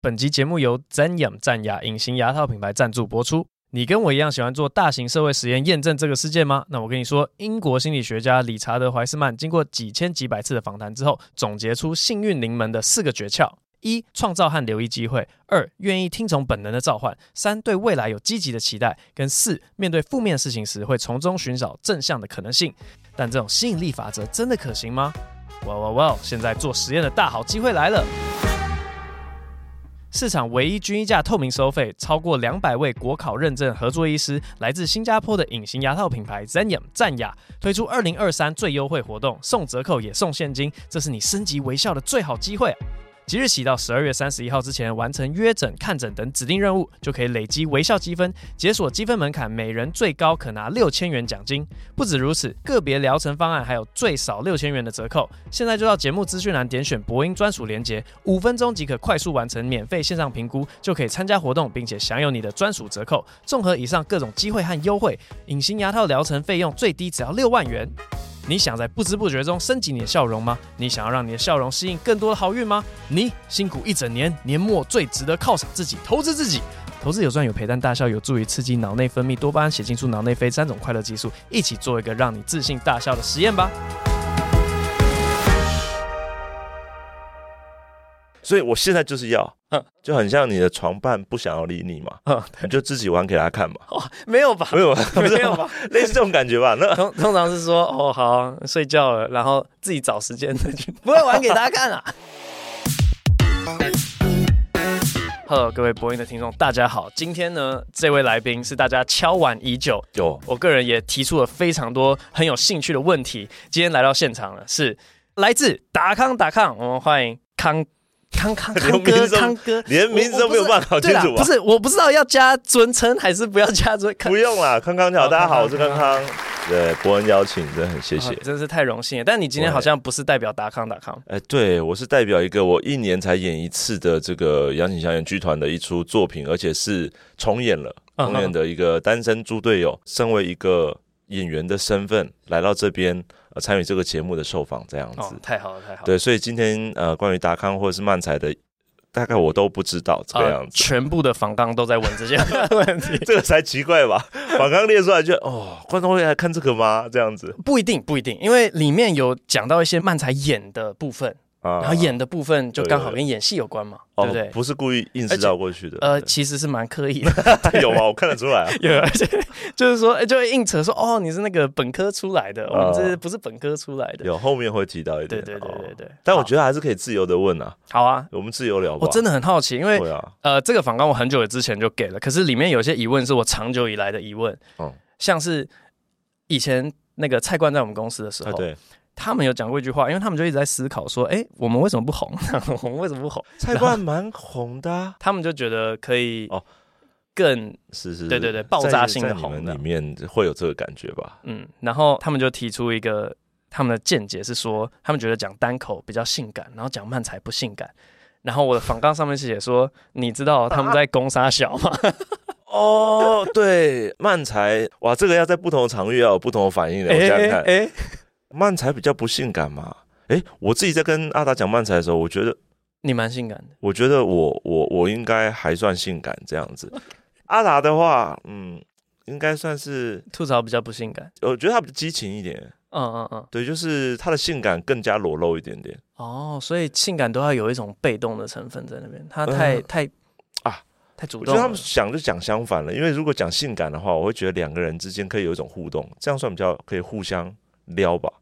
本集节目由 Zenyum 战牙隐形牙套品牌赞助播出。你跟我一样喜欢做大型社会实验验证这个世界吗？那我跟你说，英国心理学家理查德怀斯曼经过几千几百次的访谈之后，总结出幸运临门的四个诀窍：一、创造和留意机会；二、愿意听从本能的召唤；三、对未来有积极的期待；跟四、面对负面事情时会从中寻找正向的可能性。但这种吸引力法则真的可行吗？哇哇哇！现在做实验的大好机会来了。市场唯一均一价透明收费，超过两百位国考认证合作医师，来自新加坡的隐形牙套品牌 Zenyum 战雅推出二零二三最优惠活动，送折扣也送现金，这是你升级微笑的最好机会。即日起到十二月三十一号之前完成约诊、看诊等指定任务，就可以累积微笑积分，解锁积分门槛，每人最高可拿六千元奖金。不止如此，个别疗程方案还有最少六千元的折扣。现在就到节目资讯栏点选博音专属链接，五分钟即可快速完成免费线上评估，就可以参加活动，并且享有你的专属折扣。综合以上各种机会和优惠，隐形牙套疗程费用最低只要六万元。你想在不知不觉中升级你的笑容吗？你想要让你的笑容吸引更多的好运吗？你辛苦一整年，年末最值得犒赏自己，投资自己。投资有赚有赔，但大笑有助于刺激脑内分泌多巴胺、血清素、脑内啡三种快乐激素，一起做一个让你自信大笑的实验吧。所以我现在就是要，就很像你的床伴不想要理你嘛，你就自己玩给他看嘛。哦，没有吧？没有吧？没有吧？类似这种感觉吧？那通通常是说，哦，好，睡觉了，然后自己找时间再去，不会玩给大家看啊。Hello，各位播音的听众，大家好。今天呢，这位来宾是大家敲碗已久，有我个人也提出了非常多很有兴趣的问题。今天来到现场了，是来自达康达康，我们欢迎康。康康康哥，康哥，连名字都没有办法搞清楚啊！不是，我不知道要加尊称还是不要加尊。不用啦，康康好，大家好，我是康康。对，伯恩邀请，真的很谢谢，真是太荣幸了。但你今天好像不是代表达康达康，哎，对我是代表一个我一年才演一次的这个杨景祥演剧团的一出作品，而且是重演了，重演的一个单身猪队友，身为一个演员的身份来到这边。参与这个节目的受访这样子，哦，太好了，太好了。对，所以今天呃，关于达康或者是漫才的，大概我都不知道这个样子。呃、全部的访纲都在问这些 问题，这个才奇怪吧？访纲列出来就哦，观众会来看这个吗？这样子不一定，不一定，因为里面有讲到一些漫才演的部分。然后演的部分就刚好跟演戏有关嘛，对不对？不是故意硬是绕过去的。呃，其实是蛮刻意的。有吗？我看得出来。有，而且就是说，就会硬扯说，哦，你是那个本科出来的，我们这不是本科出来的。有后面会提到一点。对对对对对。但我觉得还是可以自由的问啊。好啊，我们自由聊吧。我真的很好奇，因为呃，这个访纲我很久之前就给了，可是里面有些疑问是我长久以来的疑问。嗯。像是以前那个蔡冠在我们公司的时候。对。他们有讲过一句话，因为他们就一直在思考说，哎，我们为什么不红？我们为什么不红？蔡冠蛮红的，啊，他们就觉得可以哦，更是是，对对对，爆炸性的红的里面会有这个感觉吧？嗯，然后他们就提出一个他们的见解是说，他们觉得讲单口比较性感，然后讲慢才不性感。然后我的访纲上面是写说，你知道他们在攻杀小吗？啊、哦，对，漫才哇，这个要在不同的场域要有不同的反应的，我想想看，哎。漫才比较不性感嘛？哎，我自己在跟阿达讲漫才的时候，我觉得你蛮性感的。我觉得我我我应该还算性感这样子。阿达的话，嗯，应该算是吐槽比较不性感。我觉得他比较激情一点。嗯嗯嗯，对，就是他的性感更加裸露一点点。哦，所以性感都要有一种被动的成分在那边。他太、呃、太啊，太主动。我觉得他们想就讲相反了，因为如果讲性感的话，我会觉得两个人之间可以有一种互动，这样算比较可以互相。撩吧，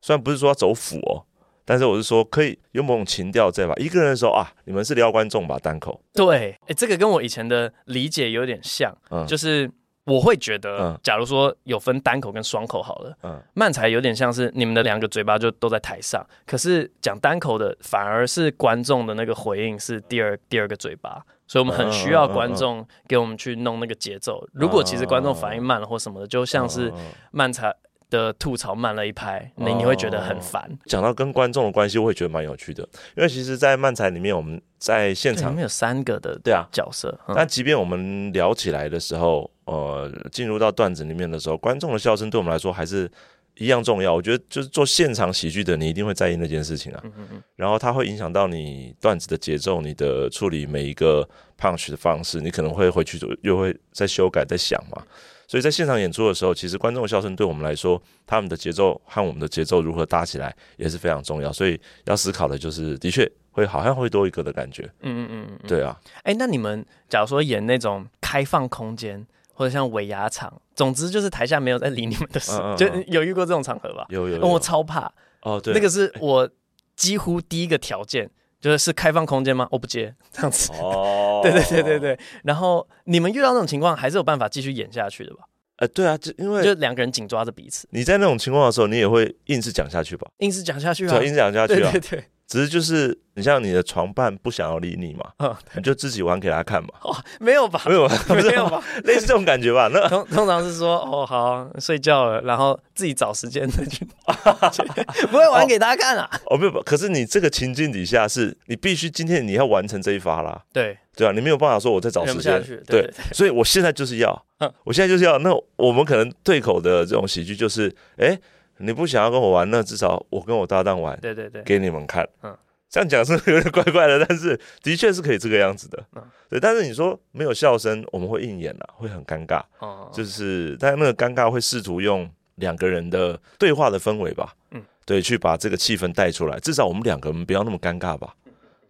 虽然不是说要走腐哦，但是我是说可以有某种情调在吧。一个人的时候啊，你们是撩观众吧？单口对，哎，这个跟我以前的理解有点像，嗯，就是我会觉得，嗯，假如说有分单口跟双口好了，嗯，慢才有点像是你们的两个嘴巴就都在台上，可是讲单口的反而是观众的那个回应是第二第二个嘴巴，所以我们很需要观众给我们去弄那个节奏。如果其实观众反应慢了或什么的，就像是慢才。的吐槽慢了一拍，你你会觉得很烦。讲到跟观众的关系，我会觉得蛮有趣的，因为其实，在漫才里面，我们在现场里面有三个的对啊角色。但即便我们聊起来的时候，呃，进入到段子里面的时候，观众的笑声对我们来说还是一样重要。我觉得就是做现场喜剧的，你一定会在意那件事情啊。嗯嗯嗯。然后它会影响到你段子的节奏，你的处理每一个 punch 的方式，你可能会回去又会再修改、再想嘛。所以在现场演出的时候，其实观众的笑声对我们来说，他们的节奏和我们的节奏如何搭起来也是非常重要。所以要思考的就是，的确会好像会多一个的感觉。嗯嗯嗯，嗯对啊。哎、欸，那你们假如说演那种开放空间，或者像尾牙场，总之就是台下没有在理你们的事，嗯 嗯嗯，就有遇过这种场合吧？有有，有。我超怕哦，对，那个是我几乎第一个条件。就是是开放空间吗？我不接 这样子。哦，对对对对对。然后你们遇到那种情况，还是有办法继续演下去的吧？呃，对啊，就因为就两个人紧抓着彼此。你在那种情况的时候，你也会硬是讲下去吧？硬是讲下去啊，硬是讲下去啊。对对对。只是就是你像你的床伴不想要理你嘛，嗯，你就自己玩给他看嘛。哦，没有吧？没有吧？没有吧？类似这种感觉吧？那通通常是说哦好睡觉了，然后自己找时间再去，不会玩给他看啊。哦，没有吧？可是你这个情境底下是你必须今天你要完成这一发啦。对对啊，你没有办法说我在找时间。对，所以我现在就是要，我现在就是要。那我们可能对口的这种喜剧就是，哎。你不想要跟我玩，那至少我跟我搭档玩，对对对，给你们看。嗯，这样讲是有点怪怪的，但是的确是可以这个样子的。嗯，对。但是你说没有笑声，我们会应演了，会很尴尬。哦，就是，但是那个尴尬会试图用两个人的对话的氛围吧，嗯，对，去把这个气氛带出来。至少我们两个人不要那么尴尬吧。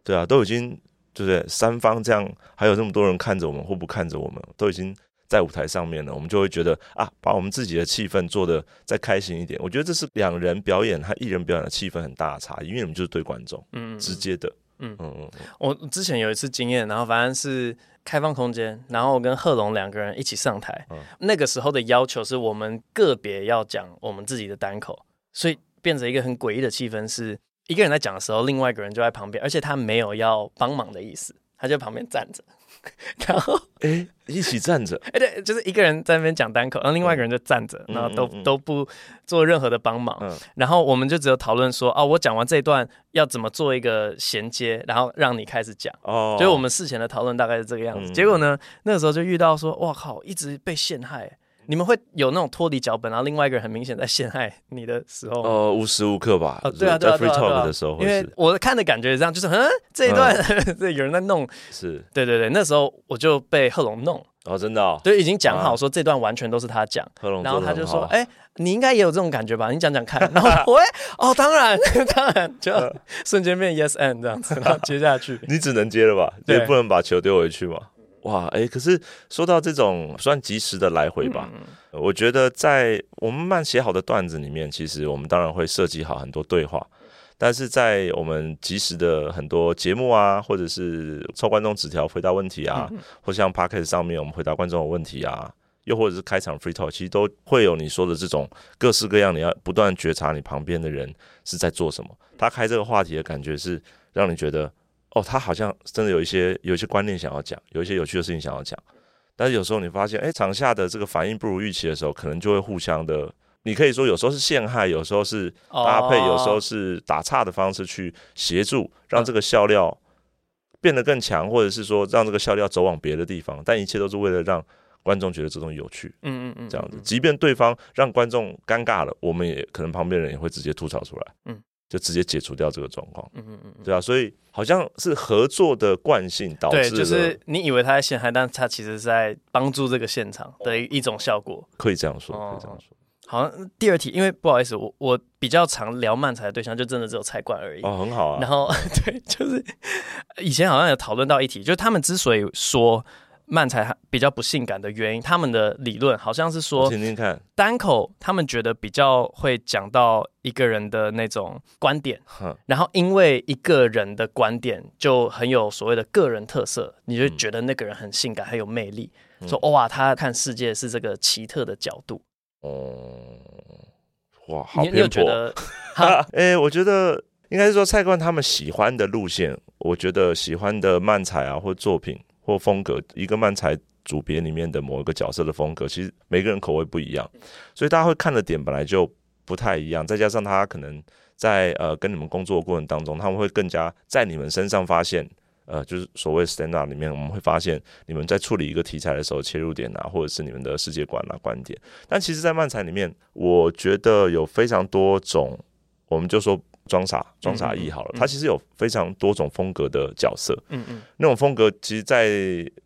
对啊，都已经对不对？三方这样，还有那么多人看着我们或不看着我们，都已经。在舞台上面呢，我们就会觉得啊，把我们自己的气氛做得再开心一点。我觉得这是两人表演和一人表演的气氛很大的差异，因为我们就是对观众，嗯，直接的，嗯嗯嗯。我之前有一次经验，然后反正是开放空间，然后我跟贺龙两个人一起上台，嗯，那个时候的要求是我们个别要讲我们自己的单口，所以变成一个很诡异的气氛，是一个人在讲的时候，另外一个人就在旁边，而且他没有要帮忙的意思，他就旁边站着。然后，哎、欸，一起站着，哎，对，就是一个人在那边讲单口，然后另外一个人就站着，嗯、然后都、都不做任何的帮忙。嗯、然后我们就只有讨论说，哦，我讲完这一段要怎么做一个衔接，然后让你开始讲。哦，就是我们事前的讨论大概是这个样子。嗯、结果呢，那个时候就遇到说，哇靠，一直被陷害。你们会有那种脱离脚本，然后另外一个人很明显在陷害你的时候？呃，无时无刻吧。哦，对啊，对啊，在 free talk 的时候，因为我看的感觉是这样，就是嗯，这一段 这有人在弄，是对对对，那时候我就被贺龙弄。哦，真的哦。对，已经讲好说这段完全都是他讲，贺龙，然后他就说，哎，你应该也有这种感觉吧？你讲讲看。然后我，哦，当然，当然，就瞬间变 yes and 这样子，然后接下去。你只能接了吧？也不能把球丢回去嘛。哇，哎，可是说到这种算及时的来回吧，嗯、我觉得在我们慢写好的段子里面，其实我们当然会设计好很多对话，但是在我们及时的很多节目啊，或者是抽观众纸条回答问题啊，嗯、或像 Podcast 上面我们回答观众的问题啊，又或者是开场 Free Talk，其实都会有你说的这种各式各样，你要不断觉察你旁边的人是在做什么，他开这个话题的感觉是让你觉得。哦，他好像真的有一些有一些观念想要讲，有一些有趣的事情想要讲，但是有时候你发现，哎，场下的这个反应不如预期的时候，可能就会互相的，你可以说有时候是陷害，有时候是搭配，有时候是打岔的方式去协助，让这个笑料变得更强，或者是说让这个笑料走往别的地方，但一切都是为了让观众觉得这种有趣，嗯嗯嗯，这样子，即便对方让观众尴尬了，我们也可能旁边人也会直接吐槽出来，嗯。就直接解除掉这个状况，嗯嗯嗯，对啊，所以好像是合作的惯性导致，对，就是你以为他在陷害，但他其实是在帮助这个现场的一种效果，可以这样说，可以这样说。好像第二题，因为不好意思，我我比较常聊漫才的对象，就真的只有菜冠而已。哦，很好啊。然后 对，就是以前好像有讨论到一题，就是他们之所以说。漫才比较不性感的原因，他们的理论好像是说，听听看，单口他们觉得比较会讲到一个人的那种观点，呵然后因为一个人的观点就很有所谓的个人特色，你就觉得那个人很性感，很有魅力，嗯、说哇，他看世界是这个奇特的角度。哦、嗯，哇，好偏颇。你有觉得？哎、欸，我觉得应该是说，菜冠他们喜欢的路线，我觉得喜欢的漫才啊，或作品。或风格，一个漫才组别里面的某一个角色的风格，其实每个人口味不一样，所以大家会看的点本来就不太一样。再加上他可能在呃跟你们工作的过程当中，他们会更加在你们身上发现呃，就是所谓 stand up 里面，我们会发现你们在处理一个题材的时候，切入点啊，或者是你们的世界观啊、观点。但其实，在漫才里面，我觉得有非常多种，我们就说装傻、装傻艺好了，他其实有非常多种风格的角色。嗯嗯，那种风格，其实，在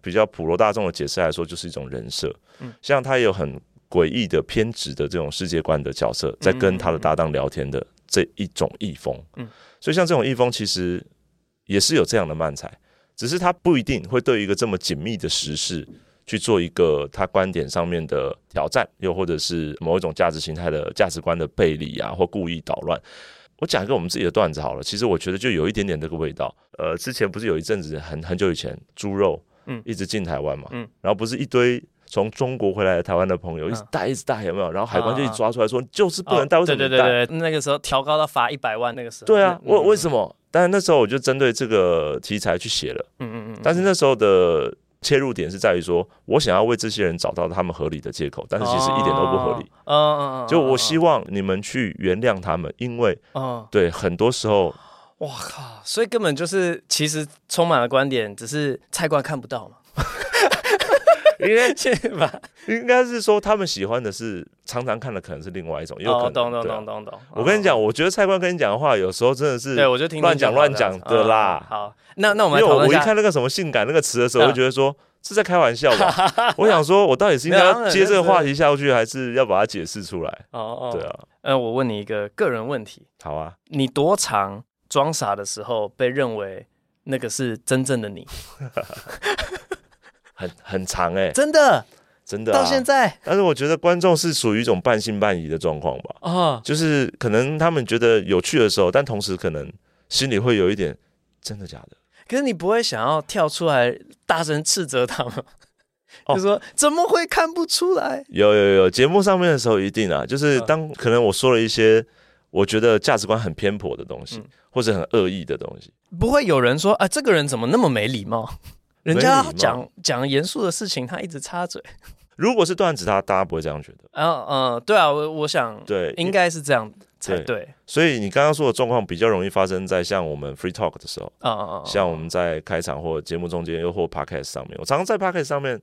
比较普罗大众的解释来说，就是一种人设。嗯，像他也有很诡异的偏执的这种世界观的角色，在跟他的搭档聊天的这一种艺风。嗯，所以像这种艺风，其实。也是有这样的漫才，只是他不一定会对一个这么紧密的时事去做一个他观点上面的挑战，又或者是某一种价值形态的价值观的背离啊，或故意捣乱。我讲一个我们自己的段子好了，其实我觉得就有一点点这个味道。呃，之前不是有一阵子很很久以前猪肉嗯一直进台湾嘛，嗯，然后不是一堆从中国回来的台湾的朋友一直带一直带有没有？然后海关就一抓出来说就是不能带，为什么对？对对对，那个时候调高到罚一百万，那个时候对啊，为为什么？但是那时候我就针对这个题材去写了，嗯嗯嗯。但是那时候的切入点是在于说，我想要为这些人找到他们合理的借口，但是其实一点都不合理。嗯嗯嗯。就我希望你们去原谅他们，因为，嗯，对，很多时候，哇靠，所以根本就是其实充满了观点，只是菜瓜看不到嘛。应该是吧，应该是说他们喜欢的是常常看的，可能是另外一种，也有可能。懂懂懂懂懂。我跟你讲，我觉得蔡官跟你讲的话，有时候真的是，对我就听乱讲乱讲的啦。好，那那我们因为我一看那个什么性感那个词的时候，我就觉得说是在开玩笑吧。我想说，我到底是应该要接这个话题下去，还是要把它解释出来？哦哦，对啊。嗯，我问你一个个人问题。好啊。你多长装傻的时候被认为那个是真正的你？很很长哎，真的真的到现在。但是我觉得观众是属于一种半信半疑的状况吧。啊，就是可能他们觉得有趣的时候，但同时可能心里会有一点真的假的。可是你不会想要跳出来大声斥责他们，就说怎么会看不出来？有有有，节目上面的时候一定啊，就是当可能我说了一些我觉得价值观很偏颇的东西，或者很恶意的东西，不会有人说啊，这个人怎么那么没礼貌？人家讲讲严肃的事情，他一直插嘴。如果是段子，他大家不会这样觉得。嗯嗯，对啊，我我想，对，应该是这样才对。对，所以你刚刚说的状况比较容易发生在像我们 free talk 的时候，啊啊啊，像我们在开场或节目中间，又或 podcast 上面。我常常在 podcast 上面，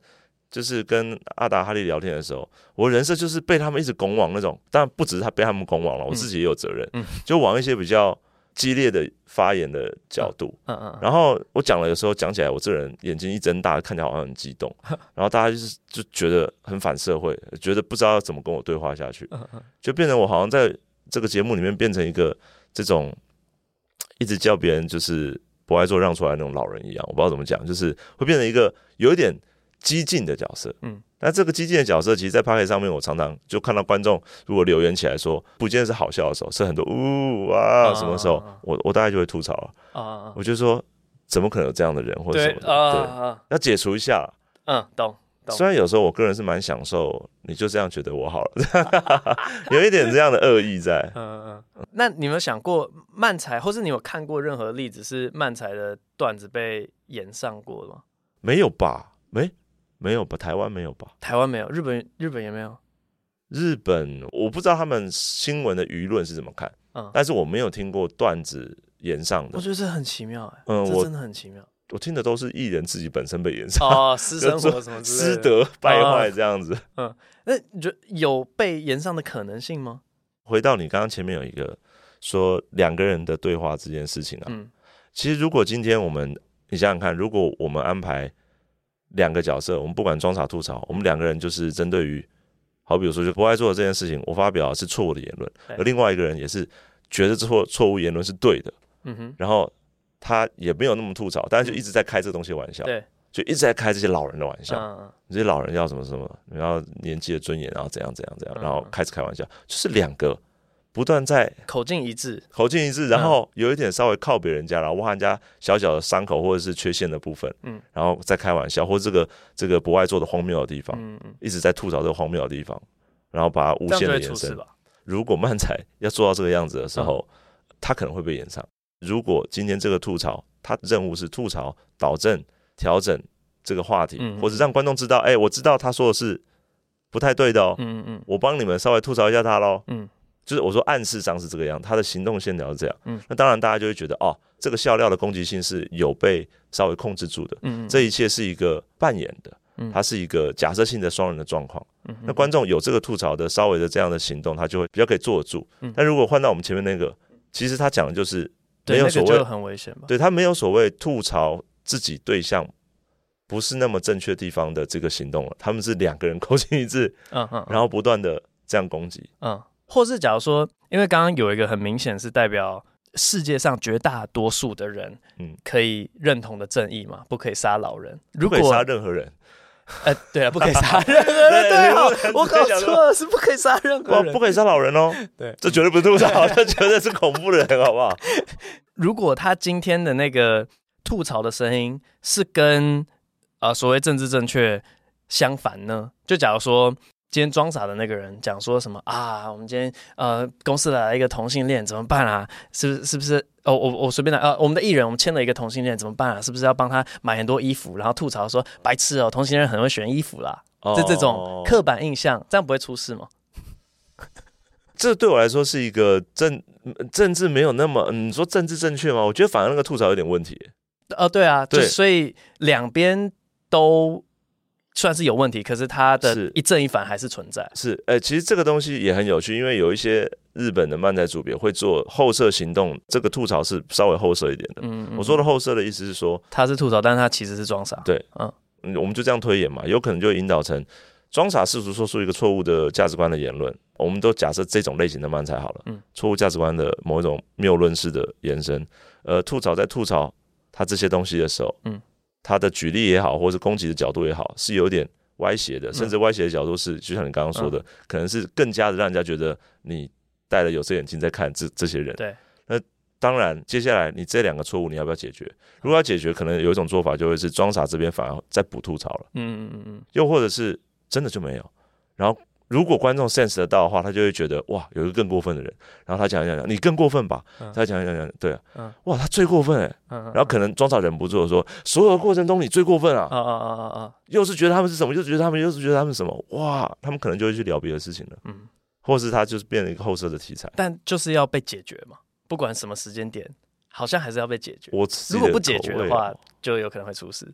就是跟阿达哈利聊天的时候，我人设就是被他们一直拱往那种，但不只是他被他们拱往了，我自己也有责任，嗯，就往一些比较。激烈的发言的角度，嗯嗯，然后我讲了，有时候讲起来，我这人眼睛一睁大，看起来好像很激动，然后大家就是就觉得很反社会，觉得不知道要怎么跟我对话下去，就变成我好像在这个节目里面变成一个这种一直叫别人就是不爱做让出来那种老人一样，我不知道怎么讲，就是会变成一个有一点激进的角色，嗯。那这个激进的角色，其实，在 Podcast 上面，我常常就看到观众如果留言起来说，不见得是好笑的时候，是很多呜哇，什么时候，我我大概就会吐槽了啊，我就说，怎么可能有这样的人，或者什么的，对，要解除一下。嗯，懂。虽然有时候我个人是蛮享受，你就这样觉得我好了，有一点这样的恶意在。嗯嗯。那你有没有想过漫才，或是你有看过任何例子是漫才的段子被演上过吗？没有吧？没。没有吧？台湾没有吧？台湾没有，日本日本也没有。日本我不知道他们新闻的舆论是怎么看，嗯，但是我没有听过段子延上的。我觉得这很奇妙，哎，嗯，我真的很奇妙。我听的都是艺人自己本身被延上，哦，私生活什么之类的，败坏这样子。嗯，那你觉得有被延上的可能性吗？回到你刚刚前面有一个说两个人的对话这件事情啊，嗯，其实如果今天我们你想想看，如果我们安排。两个角色，我们不管装傻吐槽，我们两个人就是针对于，好比如说就不爱做的这件事情，我发表的是错误的言论，而另外一个人也是觉得这错错误言论是对的，嗯哼，然后他也没有那么吐槽，但是就一直在开这个东西的玩笑，对，就一直在开这些老人的玩笑，这些老人要什么什么，然后年纪的尊严，然后怎样怎样怎样，然后开始开玩笑，就是两个。不断在口径一致，口径一致，然后有一点稍微靠别人家，然后挖人家小小的伤口或者是缺陷的部分，嗯，然后再开玩笑，或者这个这个博爱做的荒谬的地方，嗯嗯，一直在吐槽这个荒谬的地方，然后把它无限的延伸。如果漫才要做到这个样子的时候，他可能会被延上。如果今天这个吐槽，他的任务是吐槽、导正、调整这个话题，或者让观众知道，哎，我知道他说的是不太对的哦，嗯嗯，我帮你们稍微吐槽一下他喽，嗯。就是我说暗示上是这个样，他的行动线条是这样。嗯，那当然大家就会觉得哦，这个笑料的攻击性是有被稍微控制住的。嗯，这一切是一个扮演的，嗯，它是一个假设性的双人的状况。嗯，那观众有这个吐槽的稍微的这样的行动，他就会比较可以坐得住。嗯，但如果换到我们前面那个，其实他讲的就是没有所谓，很危险吧？对，他没有所谓吐槽自己对象不是那么正确地方的这个行动了。他们是两个人口径一致，嗯嗯，然后不断的这样攻击，嗯。或是假如说，因为刚刚有一个很明显是代表世界上绝大多数的人，嗯，可以认同的正义嘛，不可以杀老人，如果不可以杀任何人，哎、呃，对啊，不可以杀 任何人，对啊，我搞错了，是不可以杀任何人，不可以杀老人哦，对，这绝对不是吐槽，这绝对是恐怖的人，好不好？如果他今天的那个吐槽的声音是跟呃所谓政治正确相反呢？就假如说。今天装傻的那个人讲说什么啊？我们今天呃公司来了一个同性恋，怎么办啊？是不是是不是？哦，我我随便来呃，我们的艺人我们签了一个同性恋，怎么办啊？是不是要帮他买很多衣服？然后吐槽说白痴哦，同性恋很会选衣服啦，就、哦、这种刻板印象，这样不会出事吗？这对我来说是一个政政治没有那么，你说政治正确吗？我觉得反而那个吐槽有点问题。呃，对啊，对，所以两边都。算是有问题，可是它的一正一反还是存在。是，哎、欸，其实这个东西也很有趣，因为有一些日本的漫才组别会做后设行动，这个吐槽是稍微后设一点的。嗯，嗯，我说的后设的意思是说，他是吐槽，但是他其实是装傻。对，嗯，我们就这样推演嘛，有可能就引导成装傻试图说出一个错误的价值观的言论。我们都假设这种类型的漫才好了，嗯，错误价值观的某一种谬论式的延伸，呃，吐槽在吐槽他这些东西的时候，嗯。他的举例也好，或是攻击的角度也好，是有点歪斜的，甚至歪斜的角度是，就像你刚刚说的，嗯、可能是更加的让人家觉得你戴了有色眼镜在看这这些人。对，那当然，接下来你这两个错误你要不要解决？如果要解决，可能有一种做法就会是装傻这边反而在补吐槽了。嗯嗯嗯嗯，又或者是真的就没有，然后。如果观众 sense 得到的话，他就会觉得哇，有一个更过分的人，然后他讲一讲讲，你更过分吧？嗯、他讲一讲讲，对啊，嗯、哇，他最过分哎，嗯、然后可能装傻忍不住的说，所有的过程中你最过分啊，啊啊啊啊啊，又是觉得他们是什么，又是觉得他们，又是觉得他们什么，哇，他们可能就会去聊别的事情了，嗯，或是他就是变成一个后设的题材，但就是要被解决嘛，不管什么时间点，好像还是要被解决。我如果不解决的话，就有可能会出事。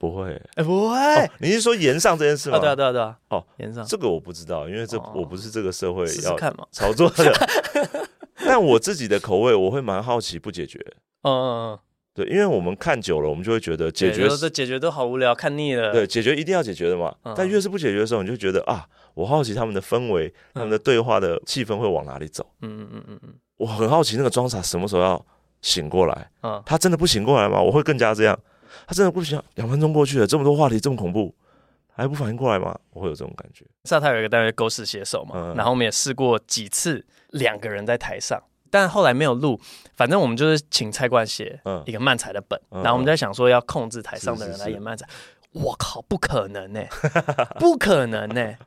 不会，哎，不会、哦。你是说延上这件事吗？哦、对啊，对啊，对啊。哦，延上这个我不知道，因为这、哦、我不是这个社会要看嘛炒作的。但我自己的口味，我会蛮好奇不解决。嗯嗯嗯，对，因为我们看久了，我们就会觉得解决这解决都好无聊，看腻了。对，解决一定要解决的嘛。嗯、但越是不解决的时候，你就觉得啊，我好奇他们的氛围，嗯、他们的对话的气氛会往哪里走。嗯嗯嗯嗯嗯。我很好奇那个装傻什么时候要醒过来。嗯，他真的不醒过来吗？我会更加这样。他真的不行，两分钟过去了，这么多话题这么恐怖，还不反应过来吗？我会有这种感觉。萨泰有一个单位狗屎写手嘛，嗯、然后我们也试过几次两个人在台上，但后来没有录。反正我们就是请蔡冠写一个漫才的本，嗯、然后我们在想说要控制台上的人来演漫才。我靠，不可能呢、欸，不可能呢、欸，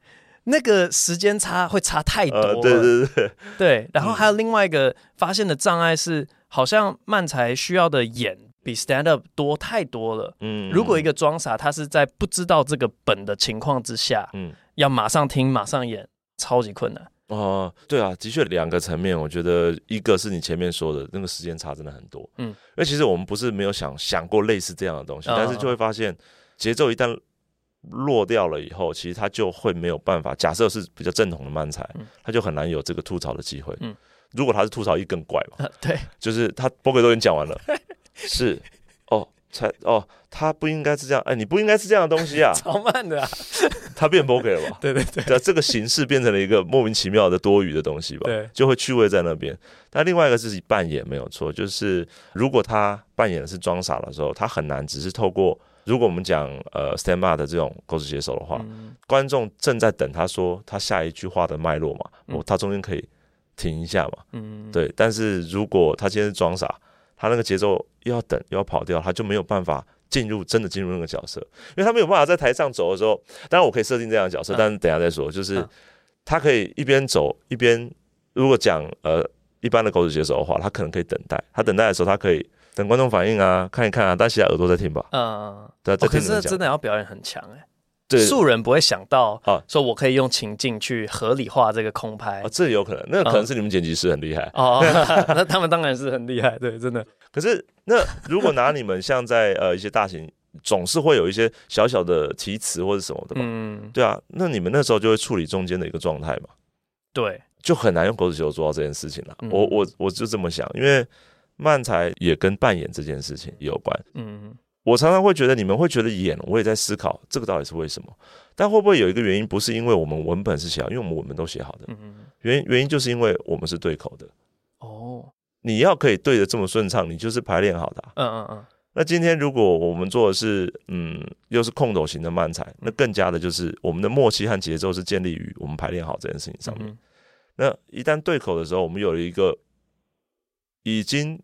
那个时间差会差太多了。呃、对对对对。然后还有另外一个发现的障碍是，好像漫才需要的演。比 stand up 多太多了。嗯，如果一个装傻，他是在不知道这个本的情况之下，嗯，要马上听马上演，超级困难。哦，对啊，的确两个层面，我觉得一个是你前面说的那个时间差真的很多。嗯，因为其实我们不是没有想想过类似这样的东西，嗯、但是就会发现节奏一旦落掉了以后，其实他就会没有办法。假设是比较正统的漫才，他就很难有这个吐槽的机会。嗯，如果他是吐槽一更怪嘛，对，就是他波哥都已经讲完了。是，哦，才哦，他不应该是这样，哎，你不应该是这样的东西啊，超慢的啊，他变 bug 了吧？对对对，这个形式变成了一个莫名其妙的多余的东西吧？对，就会趣味在那边。但另外一个是扮演没有错，就是如果他扮演的是装傻的时候，他很难只是透过，如果我们讲呃 stand up 的这种狗屎写手的话，嗯、观众正在等他说他下一句话的脉络嘛，哦、嗯，他中间可以停一下嘛，嗯，对。但是如果他今天是装傻。他那个节奏又要等又要跑掉，他就没有办法进入真的进入那个角色，因为他没有办法在台上走的时候。当然我可以设定这样的角色，但是等一下再说。就是他可以一边走一边，如果讲呃一般的狗屎写手的话，他可能可以等待。他等待的时候，他可以等观众反应啊，看一看啊，但其他耳朵在听吧。嗯，对，在听。可是真的要表演很强哎。素人不会想到啊，说我可以用情境去合理化这个空拍。啊，这有可能，那可能是你们剪辑师很厉害。哦，那他们当然是很厉害，对，真的。可是那如果拿你们像在 呃一些大型，总是会有一些小小的题词或者什么的嘛，嗯，对啊，那你们那时候就会处理中间的一个状态嘛，对，就很难用狗屎球做到这件事情了。我我我就这么想，因为漫才也跟扮演这件事情有关，嗯。我常常会觉得你们会觉得演，我也在思考这个到底是为什么。但会不会有一个原因，不是因为我们文本是写好，因为我们文本都写好的。原因原因就是因为我们是对口的。哦，你要可以对的这么顺畅，你就是排练好的啊。嗯嗯嗯。那今天如果我们做的是嗯，又是空斗型的漫才，那更加的就是我们的默契和节奏是建立于我们排练好这件事情上面。那一旦对口的时候，我们有了一个已经。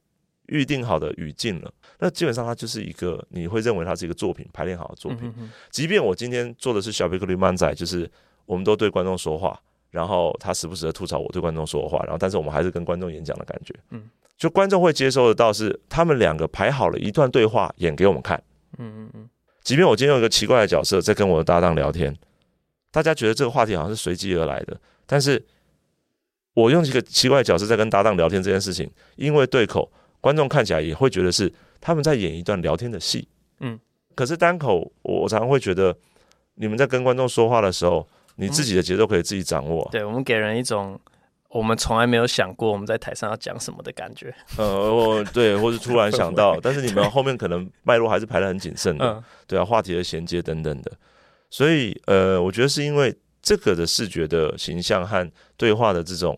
预定好的语境了，那基本上它就是一个你会认为它是一个作品排练好的作品。即便我今天做的是小贝克力漫仔，就是我们都对观众说话，然后他时不时的吐槽我对观众说话，然后但是我们还是跟观众演讲的感觉。嗯，就观众会接收得到是他们两个排好了一段对话演给我们看。嗯嗯嗯。即便我今天有一个奇怪的角色在跟我的搭档聊天，大家觉得这个话题好像是随机而来的，但是我用一个奇怪的角色在跟搭档聊天这件事情，因为对口。观众看起来也会觉得是他们在演一段聊天的戏，嗯，可是单口，我常常会觉得你们在跟观众说话的时候，你自己的节奏可以自己掌握。对，我们给人一种我们从来没有想过我们在台上要讲什么的感觉。呃，对，或是突然想到，但是你们后面可能脉络还是排的很谨慎的，对啊，话题的衔接等等的。所以，呃，我觉得是因为这个的视觉的形象和对话的这种。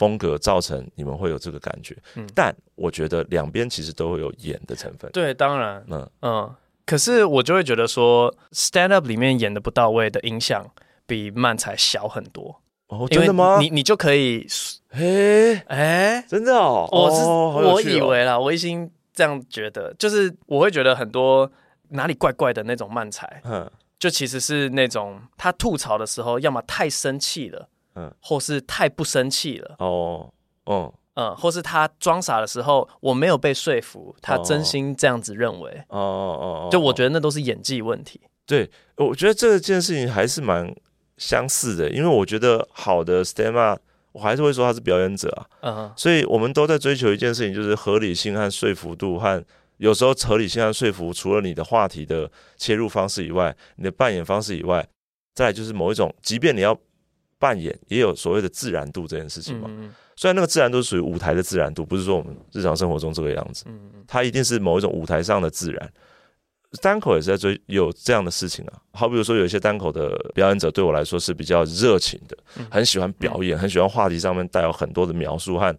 风格造成你们会有这个感觉，嗯，但我觉得两边其实都会有演的成分。对，当然，嗯嗯，可是我就会觉得说，stand up 里面演的不到位的影响比漫才小很多。哦，真的吗？你你就可以，哎哎，真的哦，我是我以为啦，我已经这样觉得，就是我会觉得很多哪里怪怪的那种漫才，嗯，就其实是那种他吐槽的时候，要么太生气了。嗯，或是太不生气了。哦，哦，嗯，或是他装傻的时候，我没有被说服，他真心这样子认为，哦哦哦，就我觉得那都是演技问题。对，我觉得这件事情还是蛮相似的，因为我觉得好的 stand up，我还是会说他是表演者啊，嗯哼，所以我们都在追求一件事情，就是合理性和说服度，和有时候合理性和说服，除了你的话题的切入方式以外，你的扮演方式以外，再来就是某一种，即便你要。扮演也有所谓的自然度这件事情嘛，虽然那个自然度是属于舞台的自然度，不是说我们日常生活中这个样子，它一定是某一种舞台上的自然。单口也是在追有这样的事情啊，好比如说有一些单口的表演者对我来说是比较热情的，很喜欢表演，很喜欢话题上面带有很多的描述和，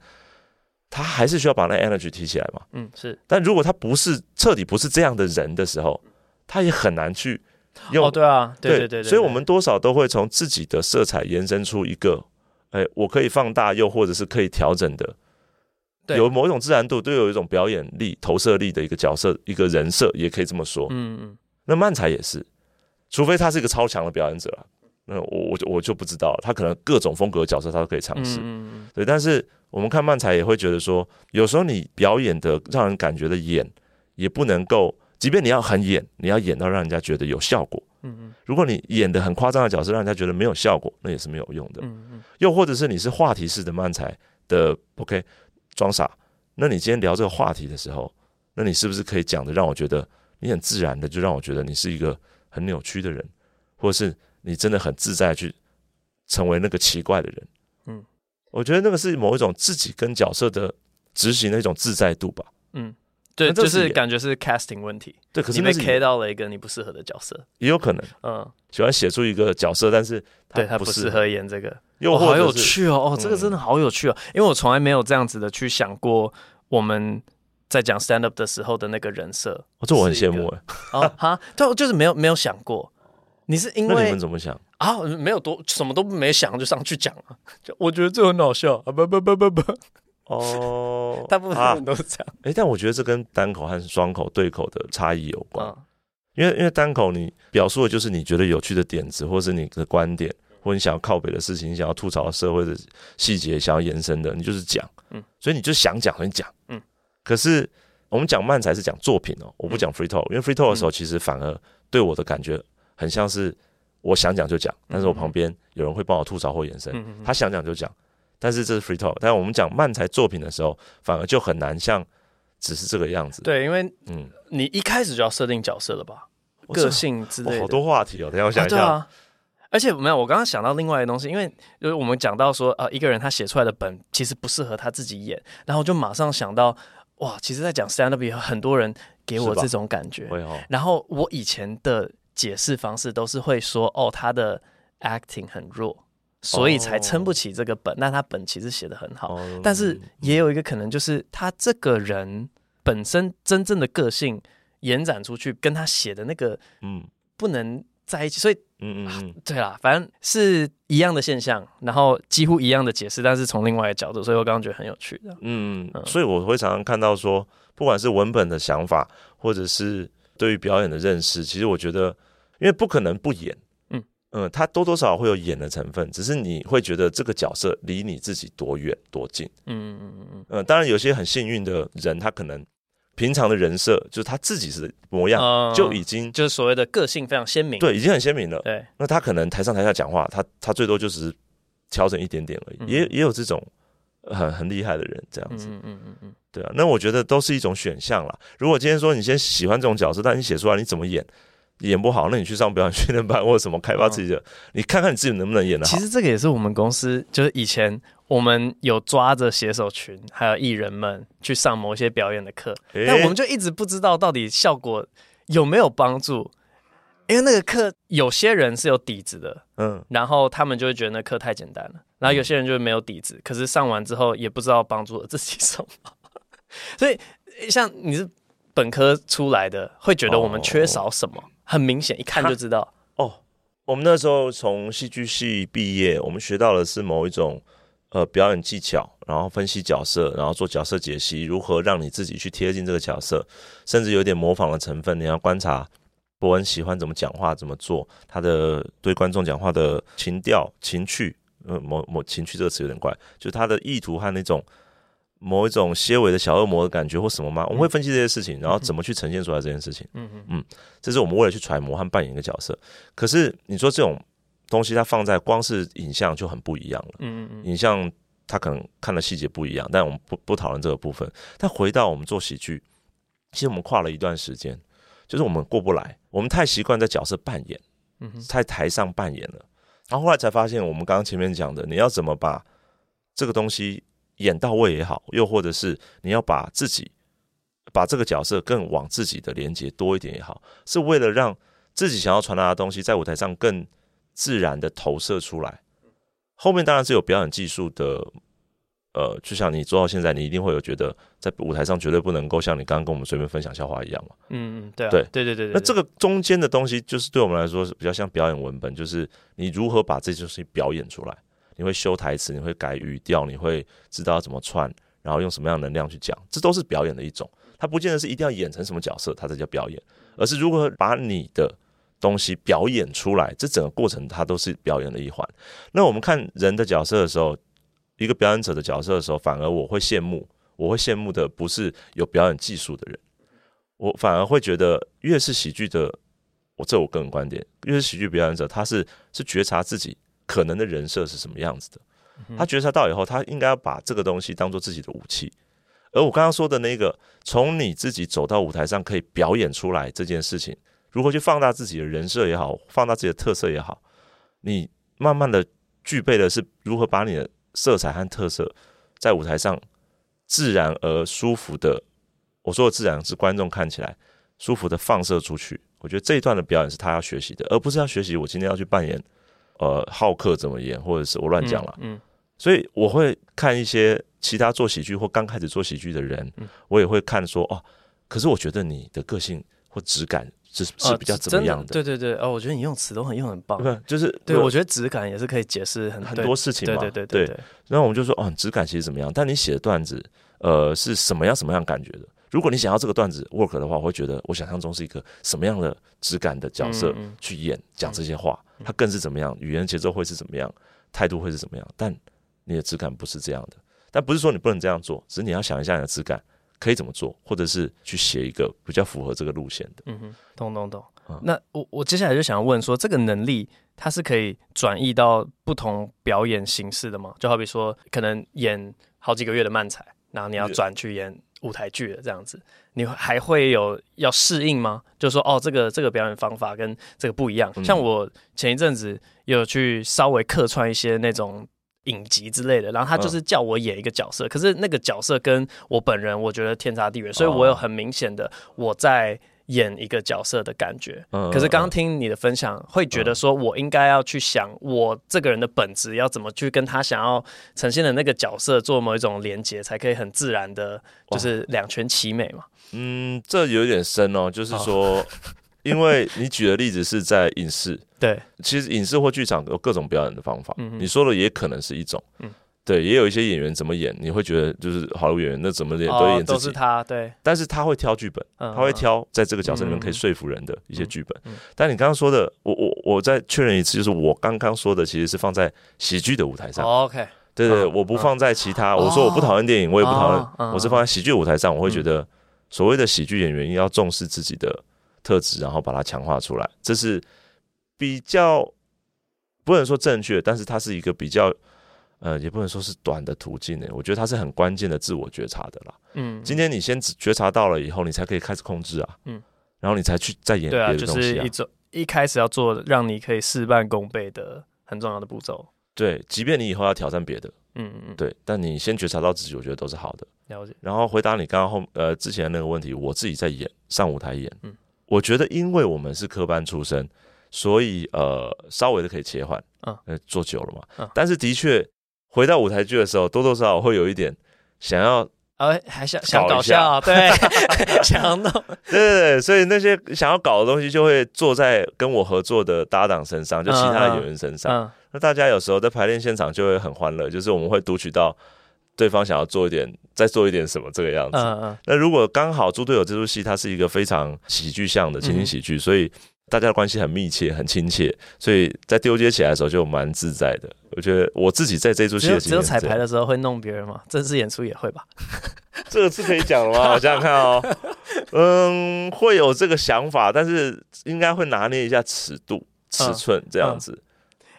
他还是需要把那 energy 提起来嘛，嗯，是。但如果他不是彻底不是这样的人的时候，他也很难去。哦，对啊，对对对，所以，我们多少都会从自己的色彩延伸出一个，哎，我可以放大，又或者是可以调整的，有某一种自然度，都有一种表演力、投射力的一个角色、一个人设，也可以这么说。嗯嗯。那漫才也是，除非他是一个超强的表演者啊，那我我就我就不知道，他可能各种风格的角色他都可以尝试。嗯。对，但是我们看漫才也会觉得说，有时候你表演的让人感觉的演，也不能够。即便你要很演，你要演到让人家觉得有效果。嗯嗯。如果你演的很夸张的角色，让人家觉得没有效果，那也是没有用的。嗯嗯。又或者是你是话题式的漫才的，OK，装傻。那你今天聊这个话题的时候，那你是不是可以讲的让我觉得你很自然的，就让我觉得你是一个很扭曲的人，或者是你真的很自在去成为那个奇怪的人？嗯，我觉得那个是某一种自己跟角色的执行的一种自在度吧。嗯。对，就是感觉是 casting 问题。对，可是你被 K 到了一个你不适合的角色，也有可能。嗯，喜欢写出一个角色，但是他对他不适合演这个，又好有趣哦！哦，这个真的好有趣哦，因为我从来没有这样子的去想过，我们在讲 stand up 的时候的那个人设。哦，这我很羡慕哎。啊哈，就就是没有没有想过。你是因为你们怎么想啊？没有多什么都没想就上去讲了，就我觉得这很好笑啊！不不不不不。哦，大部分人都是这样。哎、啊欸，但我觉得这跟单口和双口对口的差异有关。因为因为单口你表述的就是你觉得有趣的点子，或是你的观点，或你想要靠北的事情，你想要吐槽社会的细节，想要延伸的，你就是讲。嗯，所以你就想讲很讲。嗯，可是我们讲漫才是讲作品哦，我不讲 free talk，因为 free talk 的时候其实反而对我的感觉很像是我想讲就讲，但是我旁边有人会帮我吐槽或延伸，他想讲就讲，但是这是 free talk。但我们讲漫才作品的时候，反而就很难像只是这个样子。对，因为嗯，你一开始就要设定角色了吧？个性之类的，好多话题哦。等下我想一下。啊而且没有，我刚刚想到另外一个东西，因为就是我们讲到说，呃，一个人他写出来的本其实不适合他自己演，然后就马上想到，哇，其实，在讲 stand up 有很多人给我这种感觉。哦、然后我以前的解释方式都是会说，哦，他的 acting 很弱，所以才撑不起这个本。那、哦、他本其实写的很好，哦、但是也有一个可能，就是他这个人本身真正的个性延展出去，跟他写的那个，嗯，不能在一起，所以。嗯嗯嗯，对啦，反正是一样的现象，然后几乎一样的解释，但是从另外一个角度，所以我刚刚觉得很有趣的。嗯嗯，所以我会常常看到说，不管是文本的想法，或者是对于表演的认识，其实我觉得，因为不可能不演，嗯嗯，他多多少少会有演的成分，只是你会觉得这个角色离你自己多远多近。嗯嗯嗯嗯嗯，嗯，当然有些很幸运的人，他可能。平常的人设就是他自己是模样，嗯、就已经就是所谓的个性非常鲜明，对，已经很鲜明了。对，那他可能台上台下讲话，他他最多就是调整一点点而已，嗯、也也有这种很很厉害的人这样子。嗯嗯嗯嗯，对啊，那我觉得都是一种选项啦。如果今天说你先喜欢这种角色，但你写出来你怎么演？演不好，那你去上表演训练班或者什么开发自己的，嗯、你看看你自己能不能演得好。其实这个也是我们公司，就是以前我们有抓着写手群还有艺人们去上某些表演的课，欸、但我们就一直不知道到底效果有没有帮助，因为那个课有些人是有底子的，嗯，然后他们就会觉得那课太简单了，然后有些人就没有底子，可是上完之后也不知道帮助了自己什么，所以像你是本科出来的，会觉得我们缺少什么？哦很明显，一看就知道哦。我们那时候从戏剧系毕业，我们学到的是某一种呃表演技巧，然后分析角色，然后做角色解析，如何让你自己去贴近这个角色，甚至有点模仿的成分。你要观察伯恩喜欢怎么讲话，怎么做，他的对观众讲话的情调、情趣，呃，某某情趣这个词有点怪，就是他的意图和那种。某一种些微的小恶魔的感觉或什么吗？我们会分析这些事情，然后怎么去呈现出来这件事情。嗯嗯，这是我们为了去揣摩和扮演一个角色。可是你说这种东西，它放在光是影像就很不一样了。嗯嗯，影像它可能看的细节不一样，但我们不不讨论这个部分。但回到我们做喜剧，其实我们跨了一段时间，就是我们过不来，我们太习惯在角色扮演，在台上扮演了，然后后来才发现，我们刚刚前面讲的，你要怎么把这个东西。演到位也好，又或者是你要把自己把这个角色更往自己的连接多一点也好，是为了让自己想要传达的东西在舞台上更自然的投射出来。后面当然是有表演技术的，呃，就像你做到现在，你一定会有觉得在舞台上绝对不能够像你刚刚跟我们随便分享笑话一样嘛。嗯嗯，对、啊、对对对对。那这个中间的东西，就是对我们来说是比较像表演文本，就是你如何把这些东西表演出来。你会修台词，你会改语调，你会知道怎么串，然后用什么样的能量去讲，这都是表演的一种。它不见得是一定要演成什么角色，它才叫表演，而是如何把你的东西表演出来，这整个过程它都是表演的一环。那我们看人的角色的时候，一个表演者的角色的时候，反而我会羡慕，我会羡慕的不是有表演技术的人，我反而会觉得越是喜剧的，我这我个人观点，越是喜剧表演者，他是是觉察自己。可能的人设是什么样子的？他觉察到以后，他应该要把这个东西当做自己的武器。而我刚刚说的那个，从你自己走到舞台上可以表演出来这件事情，如何去放大自己的人设也好，放大自己的特色也好，你慢慢的具备的是如何把你的色彩和特色在舞台上自然而舒服的，我说的自然是观众看起来舒服的放射出去。我觉得这一段的表演是他要学习的，而不是要学习我今天要去扮演。呃，好客怎么演，或者是我乱讲了，嗯，嗯，所以我会看一些其他做喜剧或刚开始做喜剧的人，嗯、我也会看说哦，可是我觉得你的个性或质感是是比较怎么样的？呃、对对对，哦，我觉得你用词都很用很棒，对，就是对，我觉得质感也是可以解释很很多事情嘛，对对对对，对，对。然后我们就说哦，质感其实怎么样？但你写的段子，呃，是什么样什么样感觉的？如果你想要这个段子 work 的话，我会觉得我想象中是一个什么样的质感的角色去演讲这些话，它更是怎么样，语言节奏会是怎么样，态度会是怎么样。但你的质感不是这样的，但不是说你不能这样做，只是你要想一下你的质感可以怎么做，或者是去写一个比较符合这个路线的。嗯哼，懂懂懂。嗯、那我我接下来就想要问说，这个能力它是可以转移到不同表演形式的吗？就好比说，可能演好几个月的漫才，然后你要转去演舞台剧了，这样子，你还会有要适应吗？就是说，哦，这个这个表演方法跟这个不一样。嗯、像我前一阵子有去稍微客串一些那种。影集之类的，然后他就是叫我演一个角色，嗯、可是那个角色跟我本人我觉得天差地远，所以我有很明显的我在演一个角色的感觉。嗯、可是刚刚听你的分享，嗯、会觉得说我应该要去想我这个人的本质要怎么去跟他想要呈现的那个角色做某一种连接，才可以很自然的，就是两全其美嘛。嗯，这有点深哦，就是说。哦 因为你举的例子是在影视，对，其实影视或剧场有各种表演的方法。嗯、你说的也可能是一种，嗯，对，也有一些演员怎么演，你会觉得就是好的演员，那怎么演都演自己，哦、都是他，对。但是他会挑剧本，嗯、他会挑在这个角色里面可以说服人的一些剧本。嗯嗯、但你刚刚说的，我我我再确认一次，就是我刚刚说的其实是放在喜剧的舞台上。哦、OK，对对，嗯、我不放在其他。嗯、我说我不讨厌电影，我也不讨厌，哦、我是放在喜剧舞台上，我会觉得所谓的喜剧演员要重视自己的。特质，然后把它强化出来，这是比较不能说正确，但是它是一个比较呃，也不能说是短的途径呢。我觉得它是很关键的自我觉察的啦。嗯，今天你先觉察到了以后，你才可以开始控制啊。嗯，然后你才去再演别的东西啊。就是一种一开始要做让你可以事半功倍的很重要的步骤。对，即便你以后要挑战别的，嗯嗯，对，但你先觉察到自己，我觉得都是好的。了解。然后回答你刚刚后呃之前那个问题，我自己在演上舞台演，嗯。我觉得，因为我们是科班出身，所以呃，稍微的可以切换，嗯，呃，做久了嘛，嗯，但是的确，回到舞台剧的时候，多多少少会有一点想要，呃，还想想搞笑，对，想要弄，对对对，所以那些想要搞的东西，就会坐在跟我合作的搭档身上，就其他的演员身上，嗯，那大家有时候在排练现场就会很欢乐，就是我们会读取到。对方想要做一点，再做一点什么这个样子。那如果刚好猪队友这出戏，它是一个非常喜剧向的情景喜剧，所以大家的关系很密切、很亲切，所以在丢接起来的时候就蛮自在的。我觉得我自己在这出戏的只有彩排的时候会弄别人嘛？正式演出也会吧？这个是可以讲的吗？我想想看哦。嗯，会有这个想法，但是应该会拿捏一下尺度、尺寸这样子。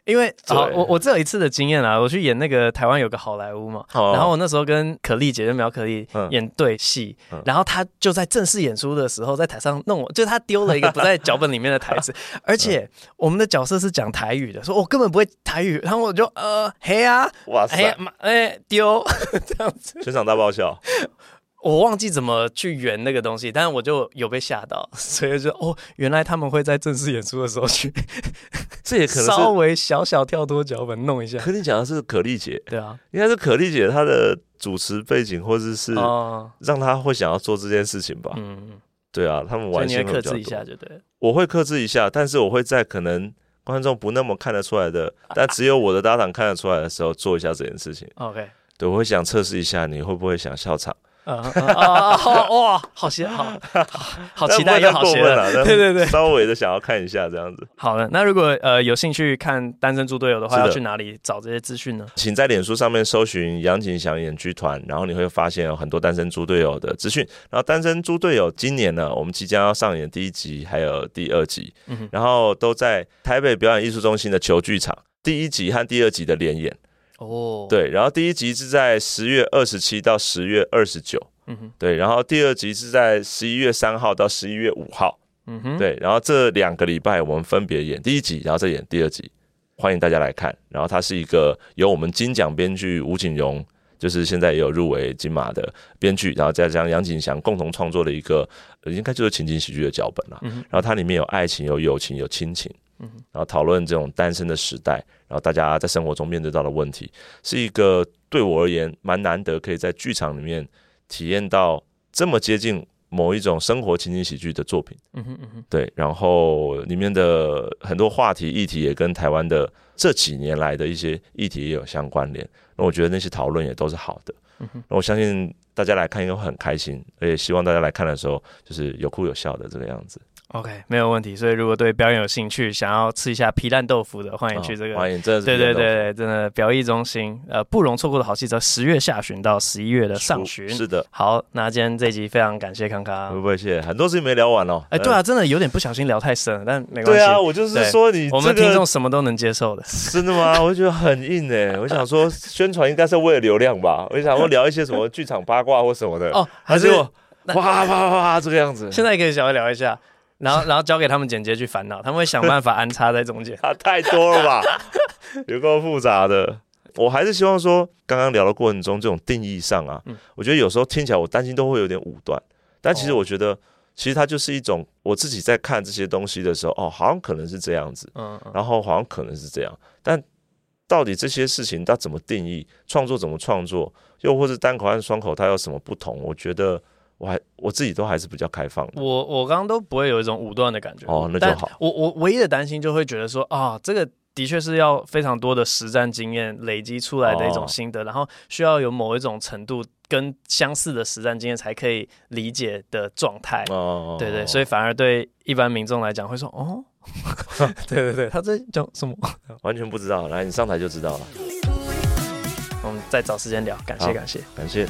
因为好，我我只有一次的经验啦，我去演那个台湾有个好莱坞嘛，然后我那时候跟可丽姐，就苗可丽演对戏，然后她就在正式演出的时候在台上弄我，就她丢了一个不在脚本里面的台词，而且我们的角色是讲台语的，说我根本不会台语，然后我就呃嘿啊，哇塞，哎丢 这样子，全场大爆笑。我忘记怎么去圆那个东西，但是我就有被吓到，所以就哦，原来他们会在正式演出的时候去，这也可能稍微小小跳脱脚本弄一下。可你讲的是可丽姐，对啊，应该是可丽姐她的主持背景，或者是让她会想要做这件事情吧。嗯嗯，对啊，他们玩心会比较多。克制一下就对。我会克制一下，但是我会在可能观众不那么看得出来的，但只有我的搭档看得出来的时候做一下这件事情。OK，对，我会想测试一下你会不会想笑场。啊啊哇，好邪，好好期待又好邪了，对对对，稍微的想要看一下这样子。好的，那如果呃有兴趣看《单身猪队友》的话，要去哪里找这些资讯呢？请在脸书上面搜寻杨景祥演剧团，然后你会发现有很多《单身猪队友》的资讯。然后《单身猪队友》今年呢，我们即将要上演第一集还有第二集，然后都在台北表演艺术中心的球剧场，第一集和第二集的连演。哦，oh. 对，然后第一集是在十月二十七到十月二十九，嗯哼，对，然后第二集是在十一月三号到十一月五号，嗯哼，对，然后这两个礼拜我们分别演第一集，然后再演第二集，欢迎大家来看。然后它是一个由我们金奖编剧吴景荣，就是现在也有入围金马的编剧，然后再加上杨景祥共同创作的一个，应该就是情景喜剧的脚本了。嗯，然后它里面有爱情、有友情、有亲情。然后讨论这种单身的时代，然后大家在生活中面对到的问题，是一个对我而言蛮难得，可以在剧场里面体验到这么接近某一种生活情景喜剧的作品。嗯哼嗯哼，对，然后里面的很多话题议题也跟台湾的这几年来的一些议题也有相关联。那我觉得那些讨论也都是好的。那我相信大家来看应该会很开心，而且希望大家来看的时候就是有哭有笑的这个样子。OK，没有问题。所以如果对表演有兴趣，想要吃一下皮蛋豆腐的，欢迎去这个。欢迎，真的是对对对对，真的表艺中心，呃，不容错过的好戏，在十月下旬到十一月的上旬。是的。好，那今天这集非常感谢康康。不不谢，很多事情没聊完哦。哎，对啊，真的有点不小心聊太深了，但没关系。对啊，我就是说你，我们听众什么都能接受的。真的吗？我觉得很硬哎。我想说，宣传应该是为了流量吧？我想说聊一些什么剧场八卦或什么的。哦，还是我哇哇哇哇这个样子。现在可以小微聊一下。然后，然后交给他们剪接去烦恼，他们会想办法安插在中间。啊，太多了吧，有够复杂的。我还是希望说，刚刚聊的过程中，这种定义上啊，嗯、我觉得有时候听起来我担心都会有点武断。但其实我觉得，其实它就是一种我自己在看这些东西的时候，哦，好像可能是这样子，嗯，然后好像可能是这样。但到底这些事情它怎么定义？创作怎么创作？又或是单口和双口它有什么不同？我觉得。我还我自己都还是比较开放的，我我刚刚都不会有一种武断的感觉哦，那就好。我我唯一的担心就会觉得说啊，这个的确是要非常多的实战经验累积出来的一种心得，哦、然后需要有某一种程度跟相似的实战经验才可以理解的状态。哦，对对，所以反而对一般民众来讲会说哦，对对对，他在讲什么？完全不知道，来你上台就知道了。我们再找时间聊，感谢感谢感谢。